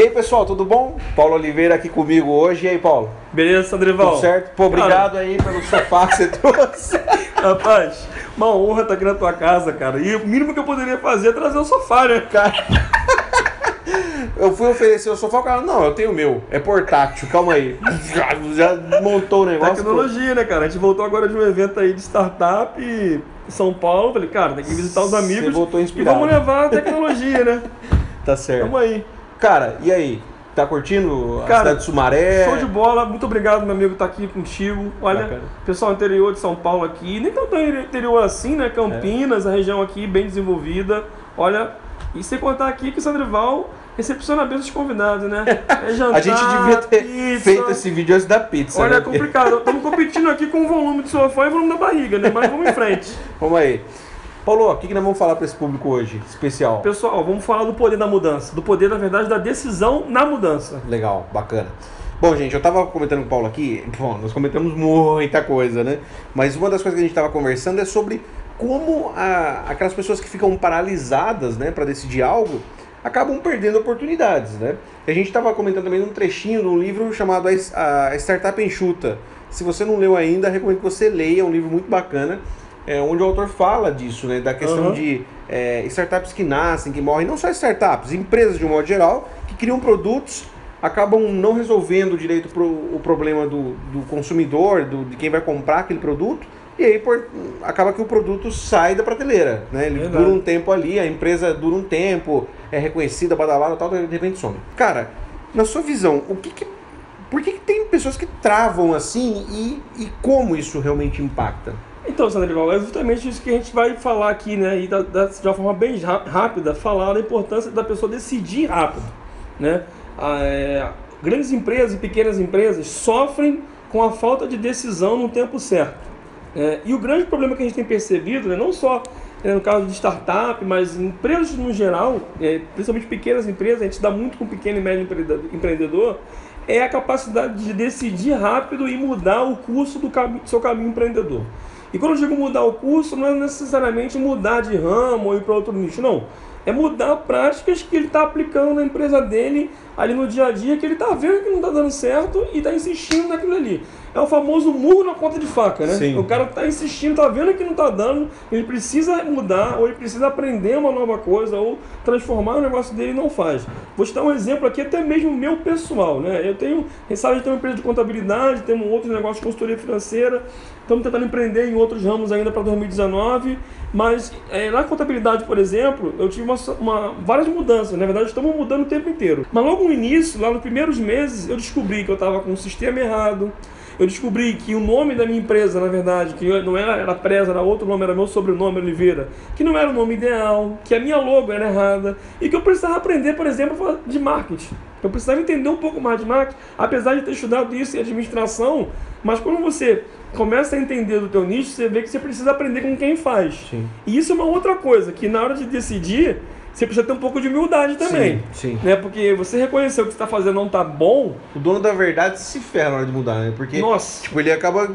E aí, pessoal, tudo bom? Paulo Oliveira aqui comigo hoje. E aí, Paulo? Beleza, Sandrival? Tudo certo? Pô, obrigado cara, aí pelo sofá que você trouxe. Rapaz, uma honra estar aqui na tua casa, cara. E o mínimo que eu poderia fazer é trazer o sofá, né? Cara... Eu fui oferecer o sofá, o cara, não, eu tenho o meu, é portátil, calma aí. Já montou o negócio. Tecnologia, né, cara? A gente voltou agora de um evento aí de startup em São Paulo. Falei, cara, tem que visitar os amigos. Você voltou inspirado. E vamos levar a tecnologia, né? tá certo. Vamos aí. Cara, e aí? Tá curtindo a Cara, cidade de Sumaré? Show de bola, muito obrigado, meu amigo, tá aqui contigo. Olha, Bacana. pessoal interior de São Paulo aqui, nem tão interior assim, né? Campinas, é. a região aqui bem desenvolvida. Olha, e sem contar aqui que o Sandrival recepciona bem os convidados, né? É jantar, a gente devia ter pizza. feito esse vídeo antes da pizza. Olha, né? é complicado. Estamos competindo aqui com o volume do sofá e o volume da barriga, né? Mas vamos em frente. vamos aí. Paulo, o que, que nós vamos falar para esse público hoje, especial? Pessoal, vamos falar do poder da mudança. Do poder, na verdade, da decisão na mudança. Legal, bacana. Bom, gente, eu estava comentando com o Paulo aqui, bom, nós comentamos muita coisa, né? Mas uma das coisas que a gente estava conversando é sobre como a, aquelas pessoas que ficam paralisadas, né, para decidir algo, acabam perdendo oportunidades, né? E a gente estava comentando também num trechinho de um livro chamado A Startup Enxuta. Se você não leu ainda, recomendo que você leia, é um livro muito bacana é, onde o autor fala disso, né? Da questão uhum. de é, startups que nascem, que morrem, não só startups, empresas de um modo geral, que criam produtos, acabam não resolvendo direito pro, o problema do, do consumidor, do, de quem vai comprar aquele produto, e aí por, acaba que o produto sai da prateleira, né? Ele Verdade. dura um tempo ali, a empresa dura um tempo, é reconhecida, badalada tal, de repente some. Cara, na sua visão, o que, que por que, que tem pessoas que travam assim e, e como isso realmente impacta? Então, Sandro, é justamente isso que a gente vai falar aqui, né? E da, da, de uma forma bem rápida, falar da importância da pessoa decidir rápido, né? É, grandes empresas e pequenas empresas sofrem com a falta de decisão no tempo certo. É, e o grande problema que a gente tem percebido, né, não só é, no caso de startup, mas empresas no geral, é, principalmente pequenas empresas, a gente dá muito com pequeno e médio empreendedor, é a capacidade de decidir rápido e mudar o curso do, cam seu caminho empreendedor. E quando eu digo mudar o curso, não é necessariamente mudar de ramo ou ir para outro nicho, não. É mudar práticas que ele está aplicando na empresa dele, ali no dia a dia, que ele está vendo que não está dando certo e está insistindo naquilo ali é o famoso murro na ponta de faca, né? Sim. O cara tá insistindo, tá vendo que não tá dando, ele precisa mudar, ou ele precisa aprender uma nova coisa, ou transformar o negócio dele e não faz. Vou te dar um exemplo aqui, até mesmo meu pessoal, né? Eu tenho, sabe, a uma empresa de contabilidade, temos outros negócios de consultoria financeira, estamos tentando empreender em outros ramos ainda para 2019, mas é, na contabilidade, por exemplo, eu tive uma, uma, várias mudanças, na verdade estamos mudando o tempo inteiro. Mas logo no início, lá nos primeiros meses, eu descobri que eu estava com um sistema errado, eu descobri que o nome da minha empresa, na verdade, que não era, era Presa, era outro nome, era meu sobrenome Oliveira, que não era o nome ideal, que a minha logo era errada e que eu precisava aprender, por exemplo, de marketing. Eu precisava entender um pouco mais de marketing, apesar de ter estudado isso em administração, mas quando você começa a entender do teu nicho, você vê que você precisa aprender com quem faz. Sim. E isso é uma outra coisa, que na hora de decidir, você precisa ter um pouco de humildade também. Sim, sim. Né? Porque você reconheceu que você está fazendo não está bom. O dono da verdade se ferra na hora de mudar, né? Porque Nossa. Tipo, ele acaba.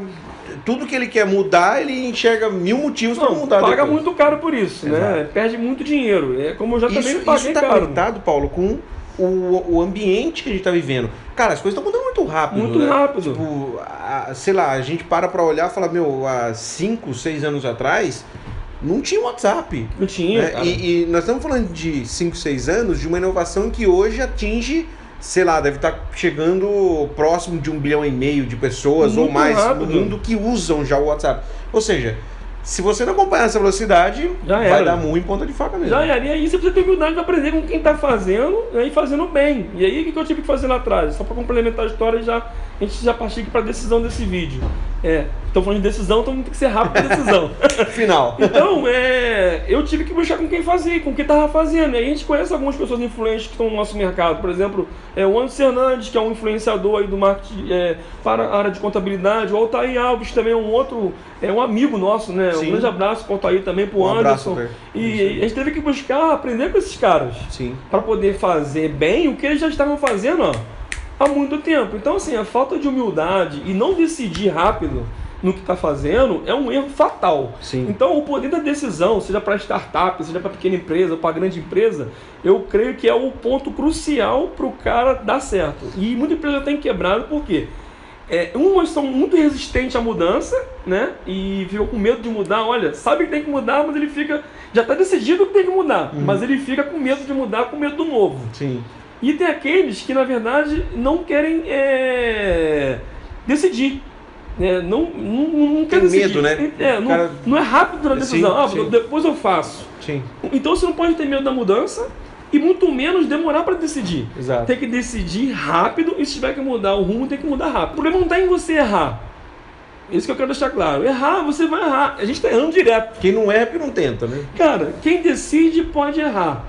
Tudo que ele quer mudar, ele enxerga mil motivos para mudar. Paga depois. muito caro por isso, né? Exato. né? Perde muito dinheiro. É como eu já isso, também paguei isso tá caro. conectado, Paulo, com o, o ambiente que a gente está vivendo. Cara, as coisas estão mudando muito rápido. Muito né? rápido. Tipo, a, sei lá, a gente para para olhar e fala, meu, há 5, 6 anos atrás, não tinha WhatsApp. Não tinha. Né? E, e, nós estamos falando de 5, 6 anos de uma inovação que hoje atinge, sei lá, deve estar tá chegando próximo de um bilhão e meio de pessoas Muito ou mais rápido. no mundo que usam já o WhatsApp. Ou seja, se você não acompanhar essa velocidade, Já vai dar muito em ponta de faca mesmo. Já era. E aí você precisa ter humildade de aprender com quem está fazendo e fazendo bem. E aí o que eu tive que fazer lá atrás? Só para complementar a história, já, a gente já partiu para a decisão desse vídeo. É, estou falando de decisão, então tem que ser rápido a decisão. Final. então, é, eu tive que buscar com quem fazia, com quem estava fazendo. E aí a gente conhece algumas pessoas influentes que estão no nosso mercado. Por exemplo, é, o Anderson Fernandes, que é um influenciador aí do marketing é, para a área de contabilidade. O Altair Alves, também é um outro, é um amigo nosso, né? Sim. Um grande abraço para o Altair também, para o um Anderson. Abraço, e a gente teve que buscar aprender com esses caras. Para poder fazer bem o que eles já estavam fazendo, ó há muito tempo. Então, assim, a falta de humildade e não decidir rápido no que está fazendo, é um erro fatal. Sim. Então, o poder da decisão, seja para startup, seja para pequena empresa, para grande empresa, eu creio que é o ponto crucial para o cara dar certo. E muita empresa tem quebrado por quê? É, umas são muito resistentes à mudança, né? E ficam com medo de mudar. Olha, sabe que tem que mudar, mas ele fica. Já está decidido que tem que mudar, Uhum. mas ele fica com medo de mudar, com medo do novo. Sim. E tem aqueles que, na verdade, não querem é, decidir. né? não, não, não quer Tem decidir. medo, né? É, não, Cara- não é rápido na Sim, decisão. ah, sim. depois eu faço. Sim. Então você não pode ter medo da mudança e muito menos demorar para decidir. Exato. Tem que decidir rápido e se tiver que mudar o rumo, tem que mudar rápido. O problema não está em você errar. Isso que eu quero deixar claro. Errar, você vai errar. A gente está errando direto. Quem não é, porque não tenta, né? Cara, quem decide pode errar.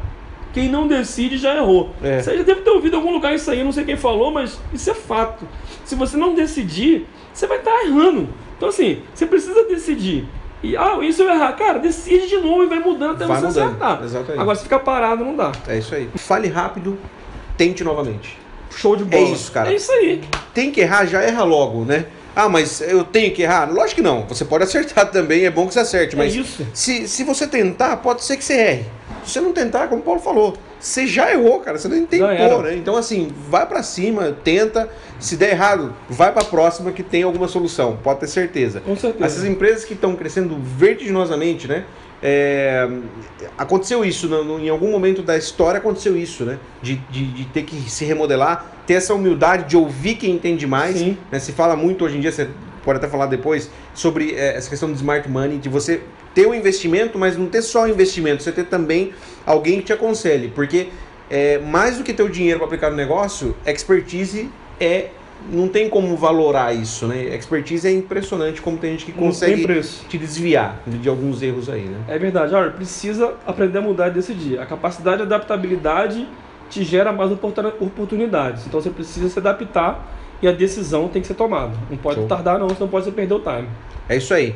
Quem não decide já errou. É. Você já deve ter ouvido em algum lugar isso aí, não sei quem falou, mas isso é fato. Se você não decidir, você vai estar errando. Então, assim, você precisa decidir. E, ah, isso eu errar. Cara, decide de novo e vai mudando até Vai você mudando, acertar. exatamente. Agora, se ficar parado, não dá. É isso aí. Fale rápido, tente novamente. Show de bola. É isso, cara. É isso aí. Tem que errar, já erra logo, né? Ah, mas eu tenho que errar? Lógico que não. Você pode acertar também, é bom que você acerte. É Mas. Se, se você tentar, pode ser que você erre. Se você não tentar, como o Paulo falou, você já errou, cara. Você nem tentou, né? Então, assim, vai pra cima, tenta. Se der errado, vai pra próxima que tem alguma solução. Pode ter certeza. Com certeza. Essas empresas que estão crescendo vertiginosamente, né? é, aconteceu isso, no- em algum momento da história aconteceu isso, né? De, de, de ter que se remodelar, ter essa humildade de ouvir quem entende mais. Né? Se fala muito hoje em dia, você pode até falar depois, sobre é, essa questão do smart money, de você ter o investimento, mas não ter só o investimento, você ter também alguém que te aconselhe. Porque é, mais do que ter o dinheiro para aplicar no negócio, expertise é. Não tem como valorar isso, né? Expertise é impressionante como tem gente que consegue te desviar de alguns erros aí, né? É verdade. Olha, precisa aprender a mudar e decidir. A capacidade de adaptabilidade te gera mais oportun- oportunidades. Então você precisa se adaptar e a decisão tem que ser tomada. Não pode Show. tardar não, senão pode você perder o time. É isso aí.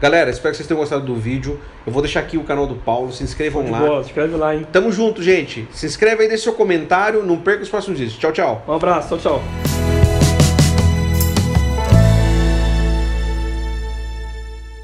Galera, espero que vocês tenham gostado do vídeo. Eu vou deixar aqui o canal do Paulo, se inscrevam lá. bola, escreve lá, hein? Tamo junto, gente. Se inscreve aí, deixa seu comentário. Não perca os próximos vídeos. Tchau, tchau. Um abraço, tchau, tchau.